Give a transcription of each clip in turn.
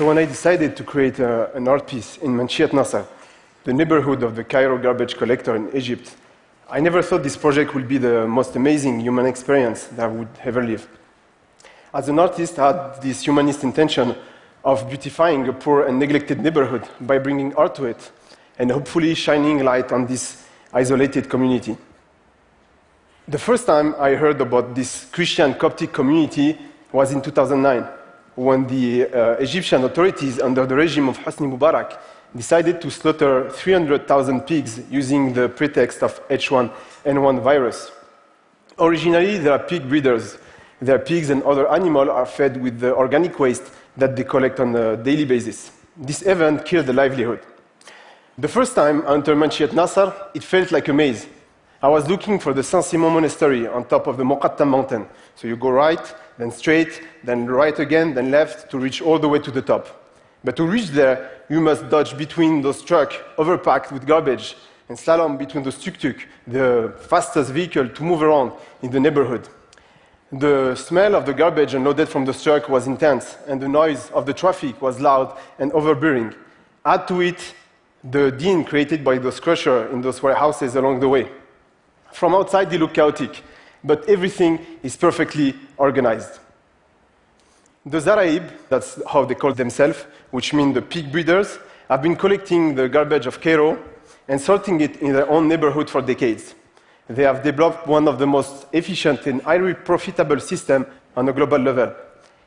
So when I decided to create a, an art piece in Manshiat Nasser, the neighborhood of the Cairo garbage collector in Egypt, I never thought this project would be the most amazing human experience that I would ever live. As an artist, I had this humanist intention of beautifying a poor and neglected neighborhood by bringing art to it and hopefully shining light on this isolated community. The first time I heard about this Christian Coptic community was in 2009 when the uh, Egyptian authorities under the regime of Hosni Mubarak decided to slaughter 300,000 pigs using the pretext of H1N1 virus. Originally, they are pig breeders. Their pigs and other animals are fed with the organic waste that they collect on a daily basis. This event killed the livelihood. The first time I entered Manshiat Nasser, it felt like a maze. I was looking for the Saint Simon Monastery on top of the Moqattam mountain. So you go right, then straight, then right again, then left to reach all the way to the top. But to reach there, you must dodge between those trucks overpacked with garbage and slalom between those tuk-tuk, the fastest vehicle to move around in the neighborhood. The smell of the garbage unloaded from the truck was intense, and the noise of the traffic was loud and overbearing. Add to it the din created by those crushers in those warehouses along the way. From outside, they look chaotic, but everything is perfectly organized. The Zaraib, that's how they call themselves, which means the pig breeders, have been collecting the garbage of Cairo and sorting it in their own neighborhood for decades. They have developed one of the most efficient and highly profitable systems on a global level.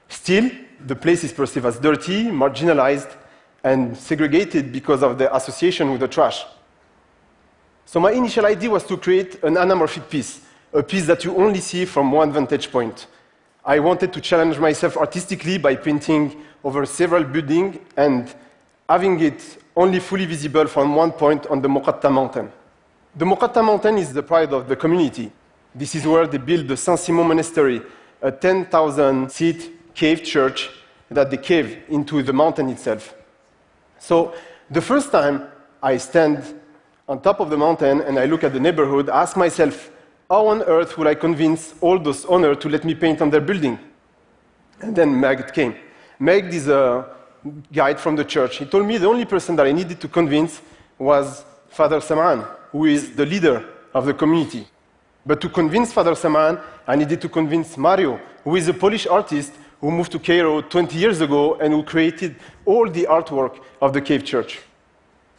Still, the place is perceived as dirty, marginalized, and segregated because of the association with the trash. So my initial idea was to create an anamorphic piece, a piece that you only see from one vantage point. I wanted to challenge myself artistically by painting over several buildings and having it only fully visible from one point on the Moqattam mountain. The Moqattam mountain is the pride of the community. This is where they built the Saint Simon Monastery, a 10,000 seat cave church that they cave into the mountain itself. So the first time I stand on top of the mountain and I look at the neighborhood, I ask myself, how on earth will I convince all those owners to let me paint on their building? And then Meg came. Meg is a guide from the church. He told me the only person that I needed to convince was Father Saman, who is the leader of the community. But to convince Father Saman, I needed to convince Mario, who is a Polish artist who moved to Cairo 20 years ago and who created all the artwork of the cave church.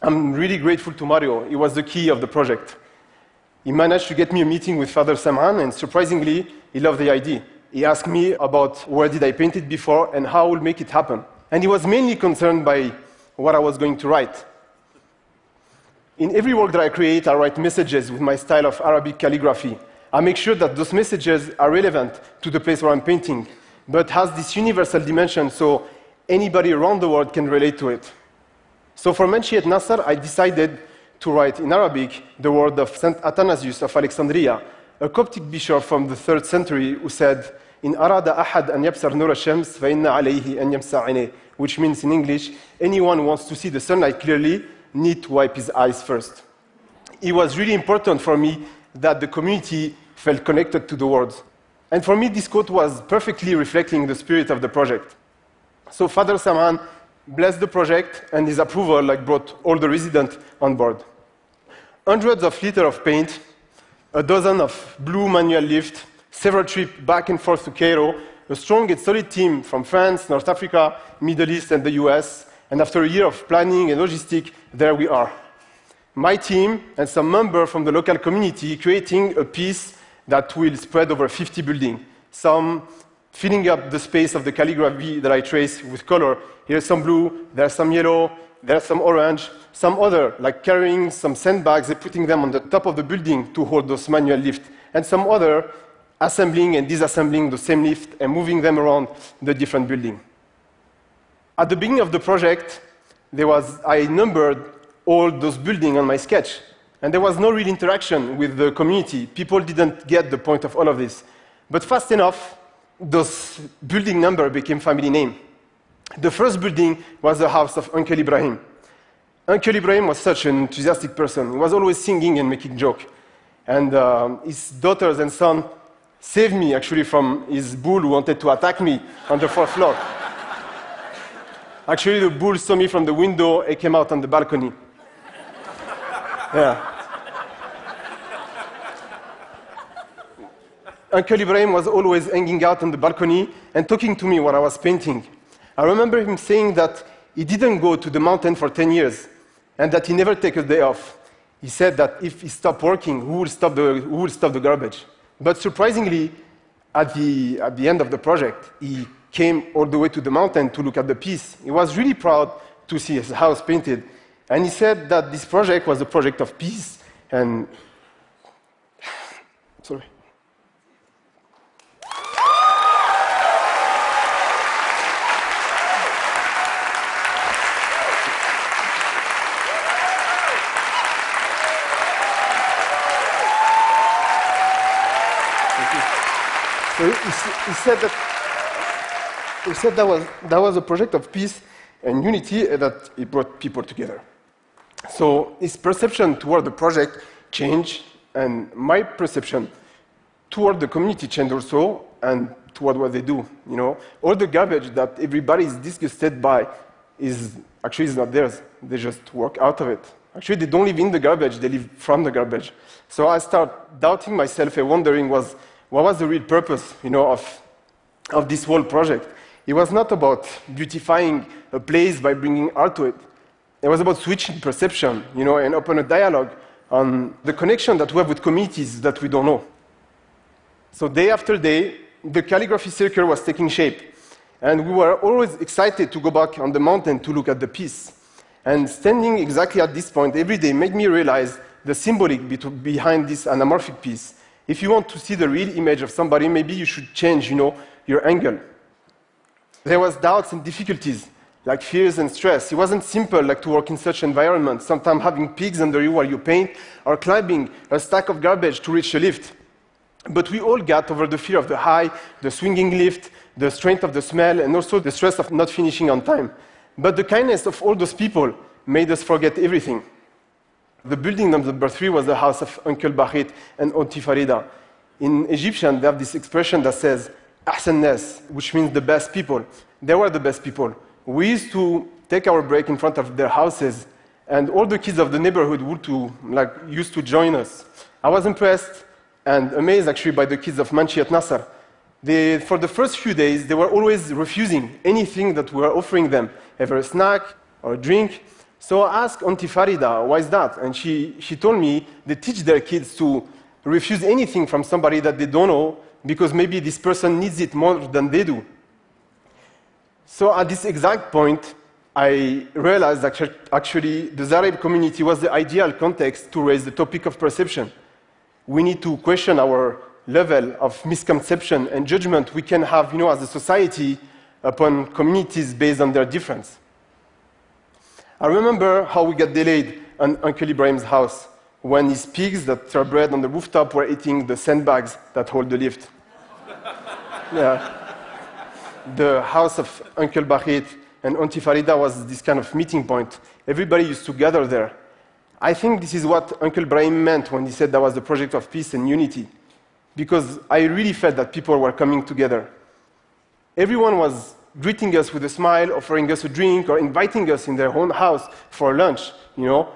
I'm really grateful to Mario. He was the key of the project. He managed to get me a meeting with Father Saman, and surprisingly, he loved the idea. He asked me about where did I paint it before and how I will make it happen. And he was mainly concerned by what I was going to write. In every work that I create, I write messages with my style of Arabic calligraphy. I make sure that those messages are relevant to the place where I'm painting, but has this universal dimension so anybody around the world can relate to it. So for Manshiat Nasser, I decided to write in Arabic the word of Saint Athanasius of Alexandria, a Coptic bishop from the third century who said, in arada ahad an yabsar nur shams fa inna alayhi an yamsa which means in English, anyone who wants to see the sunlight clearly need to wipe his eyes first. It was really important for me that the community felt connected to the words. And for me, this quote was perfectly reflecting the spirit of the project. So Father Saman blessed the project, and his approval like, brought all the residents on board. Hundreds of liters of paint, a dozen of blue manual lift, several trips back and forth to Cairo, a strong and solid team from France, North Africa, Middle East, and the US. And after a year of planning and logistics, there we are. My team and some members from the local community creating a piece that will spread over 50 buildings, some filling up the space of the calligraphy that I trace with color. Here's some blue, there's some yellow, there's some orange, some other, like carrying some sandbags and putting them on the top of the building to hold those manual lifts, and some other assembling and disassembling the same lift and moving them around the different building. At the beginning of the project, there was, I numbered all those buildings on my sketch, and there was no real interaction with the community. People didn't get the point of all of this. But fast enough, those building number became family name. The first building was the house of Uncle Ibrahim. Uncle Ibrahim was such an enthusiastic person. He was always singing and making jokes. And um, his daughters and son saved me actually from his bull who wanted to attack me on the fourth floor. Actually, the bull saw me from the window and came out on the balcony. Yeah. Uncle Ibrahim was always hanging out on the balcony and talking to me while I was painting. I remember him saying that he didn't go to the mountain for 10 years and that he never take a day off. He said that if he stopped working, who will stop the, who stop the garbage? But surprisingly, at the, at the end of the project, he came all the way to the mountain to look at the piece. He was really proud to see his house painted. And he said that this project was a project of peace and sorry. So he, he said that he said that was, that was a project of peace and unity that it brought people together. So his perception toward the project changed, and my perception toward the community changed also, and toward what they do. You know, all the garbage that everybody is disgusted by is actually is not theirs. They just work out of it. Actually, they don't live in the garbage; they live from the garbage. So I start doubting myself and wondering was what was the real purpose, you know, of, of this whole project? It was not about beautifying a place by bringing art to it. It was about switching perception, you know, and open a dialogue on the connection that we have with communities that we don't know. So day after day, the calligraphy circle was taking shape. And we were always excited to go back on the mountain to look at the piece. And standing exactly at this point every day made me realize the symbolic behind this anamorphic piece if you want to see the real image of somebody, maybe you should change, you know, your angle. There was doubts and difficulties, like fears and stress. It wasn't simple like to work in such environment, sometimes having pigs under you while you paint, or climbing a stack of garbage to reach a lift. But we all got over the fear of the high, the swinging lift, the strength of the smell, and also the stress of not finishing on time. But the kindness of all those people made us forget everything. The building number three was the house of Uncle Bahit and Auntie Farida. In Egyptian, they have this expression that says, Ahsan which means the best people. They were the best people. We used to take our break in front of their houses, and all the kids of the neighborhood would to, like, used to join us. I was impressed and amazed actually by the kids of Manshiat Nasser. They, for the first few days, they were always refusing anything that we were offering them, ever a snack or a drink. So I asked Auntie Farida, why is that? And she, she told me they teach their kids to refuse anything from somebody that they don't know because maybe this person needs it more than they do. So at this exact point, I realized that actually the Zaraib community was the ideal context to raise the topic of perception. We need to question our level of misconception and judgment we can have, you know, as a society upon communities based on their difference. I remember how we got delayed on Uncle Ibrahim's house when his pigs that are bred on the rooftop were eating the sandbags that hold the lift. yeah. The house of Uncle Bahit and Auntie Farida was this kind of meeting point. Everybody used to gather there. I think this is what Uncle Ibrahim meant when he said that was the project of peace and unity. Because I really felt that people were coming together. Everyone was greeting us with a smile, offering us a drink, or inviting us in their own house for lunch, you know.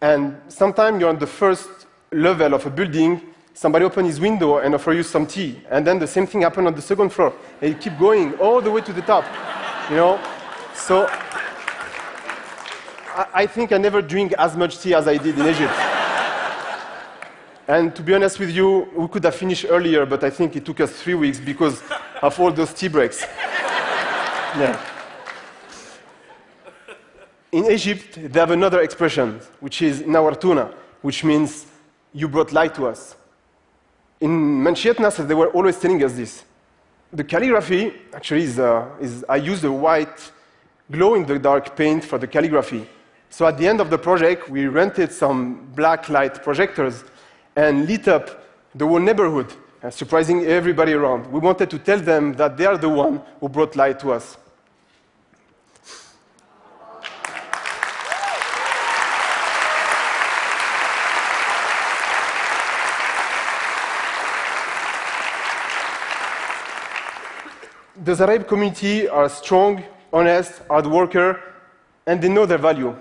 And sometimes you're on the first level of a building, somebody open his window and offer you some tea. And then the same thing happened on the second floor. And you keep going all the way to the top, you know. So I, I think I never drink as much tea as I did in Egypt. And to be honest with you, we could have finished earlier, but I think it took us three weeks because of all those tea breaks. Yeah. In Egypt, they have another expression, which is nawartuna, which means you brought light to us. In Manshiat Nasser, they were always telling us this. The calligraphy actually is, uh, is I used a white glow in the dark paint for the calligraphy. So at the end of the project, we rented some black light projectors and lit up the whole neighborhood, uh, surprising everybody around. We wanted to tell them that they are the one who brought light to us. The Zaraib community are strong honest, hard worker, and they know their value.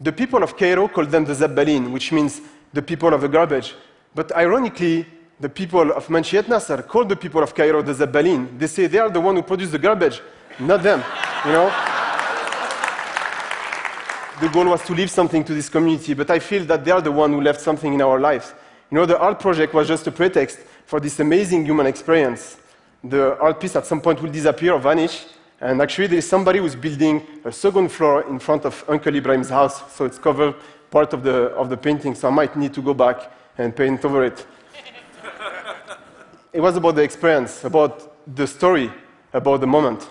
The people of Cairo call them the Zabbalin, which means the people of the garbage. But ironically, the people of Manshiat Nasser call the people of Cairo the Zabbalin. They say they are the one who produce the garbage, not them, you know? the goal was to leave something to this community, but I feel that they are the one who left something in our lives. You know, the art project was just a pretext for this amazing human experience. The art piece at some point will disappear or vanish, and actually there is somebody who's building a second floor in front of Uncle Ibrahim's house, so it's covered part of the, of the painting, so I might need to go back and paint over it. it was about the experience, about the story, about the moment.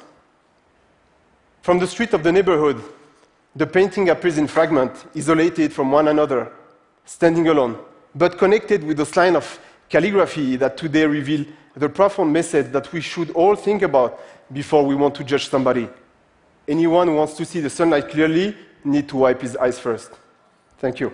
From the street of the neighborhood, the painting appears in fragment, isolated from one another, standing alone, but connected with those lines of calligraphy that today reveal the profound message that we should all think about before we want to judge somebody. Anyone who wants to see the sunlight clearly need to wipe his eyes first. Thank you.